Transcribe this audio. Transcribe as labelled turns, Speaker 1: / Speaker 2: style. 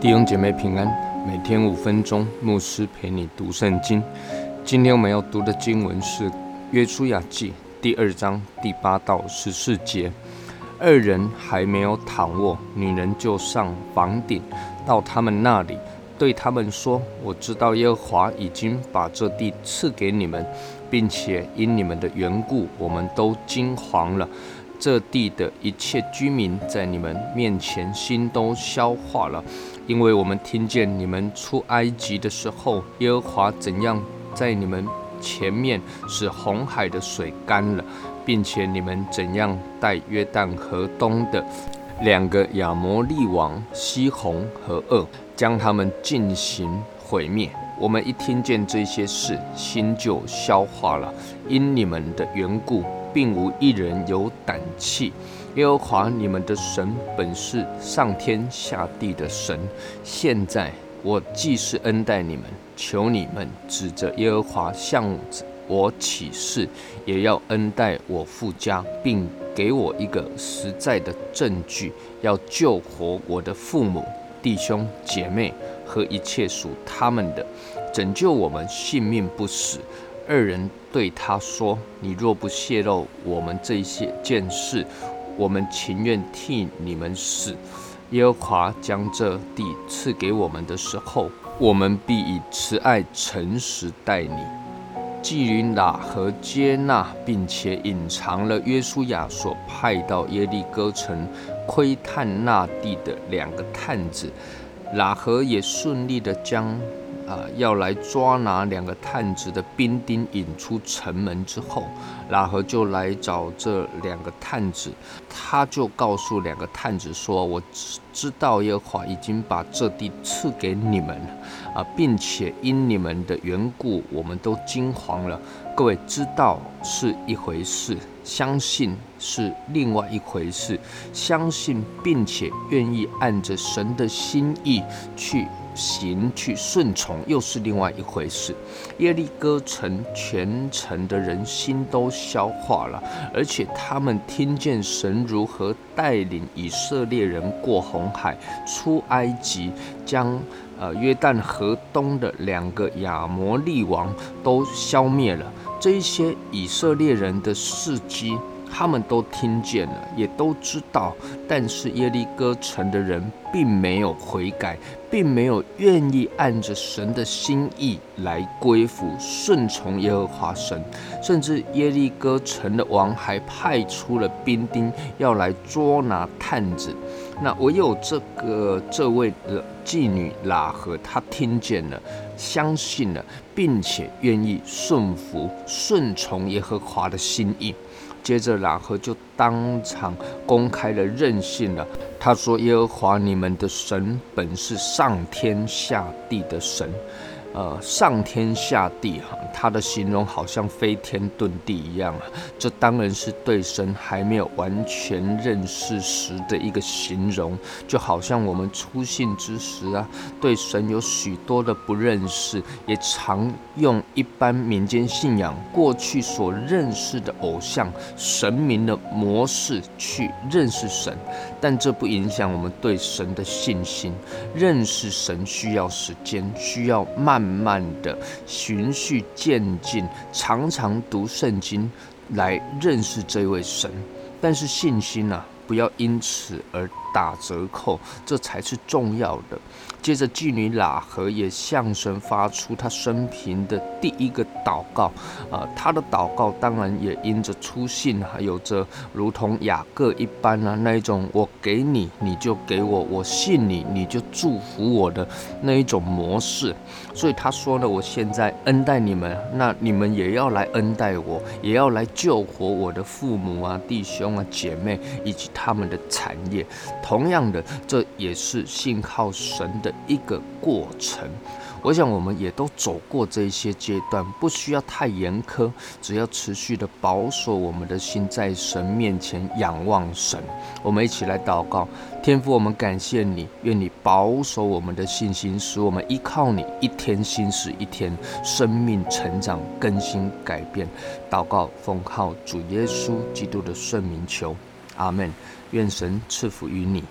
Speaker 1: 弟兄姐妹平安，每天五分钟，牧师陪你读圣经。今天我们要读的经文是《约书亚记》第二章第八到十四节。二人还没有躺卧，女人就上房顶，到他们那里，对他们说：“我知道耶和华已经把这地赐给你们，并且因你们的缘故，我们都惊惶了。”这地的一切居民在你们面前心都消化了，因为我们听见你们出埃及的时候，耶和华怎样在你们前面使红海的水干了，并且你们怎样带约旦河东的两个亚摩利王西红和恶，将他们进行毁灭。我们一听见这些事，心就消化了，因你们的缘故。并无一人有胆气。耶和华你们的神本是上天下地的神。现在我既是恩待你们，求你们指着耶和华向我起誓，也要恩待我父家，并给我一个实在的证据，要救活我的父母、弟兄、姐妹和一切属他们的，拯救我们性命不死。二人对他说：“你若不泄露我们这些件事，我们情愿替你们死。耶和华将这地赐给我们的时候，我们必以慈爱诚实待你。”祭云拉和接纳，并且隐藏了约书亚所派到耶利哥城窥探那地的两个探子，拉和也顺利的将。啊，要来抓拿两个探子的兵丁引出城门之后，拉合就来找这两个探子，他就告诉两个探子说：“我知知道耶和华已经把这地赐给你们，啊，并且因你们的缘故，我们都惊惶了。各位知道是一回事，相信是另外一回事，相信并且愿意按着神的心意去。”行去顺从又是另外一回事。耶利哥城全城的人心都消化了，而且他们听见神如何带领以色列人过红海、出埃及，将呃约旦河东的两个亚摩利王都消灭了。这一些以色列人的事迹。他们都听见了，也都知道，但是耶利哥城的人并没有悔改，并没有愿意按着神的心意来归服、顺从耶和华神，甚至耶利哥城的王还派出了兵丁要来捉拿探子。那唯有这个这位的妓女拉合，她听见了，相信了，并且愿意顺服、顺从耶和华的心意。接着，拉合就当场公开了任性了。他说：“耶和华你们的神本是上天下地的神。”呃，上天下地哈，他的形容好像飞天遁地一样啊。这当然是对神还没有完全认识时的一个形容，就好像我们初信之时啊，对神有许多的不认识，也常用一般民间信仰过去所认识的偶像神明的模式去认识神，但这不影响我们对神的信心。认识神需要时间，需要慢。慢慢的循序渐进，常常读圣经来认识这位神，但是信心呢，不要因此而打折扣，这才是重要的。接着，妓女喇合也向神发出他生平的第一个祷告，啊，他的祷告当然也因着出信，还有着如同雅各一般啊那一种，我给你，你就给我，我信你，你就祝福我的那一种模式。所以他说呢，我现在恩待你们，那你们也要来恩待我，也要来救活我的父母啊、弟兄啊、姐妹以及他们的产业。同样的，这也是信靠神的。一个过程，我想我们也都走过这一些阶段，不需要太严苛，只要持续的保守我们的心，在神面前仰望神。我们一起来祷告，天父，我们感谢你，愿你保守我们的信心，使我们依靠你，一天新时一天，生命成长更新改变。祷告奉靠主耶稣基督的圣名求，阿门。愿神赐福于你。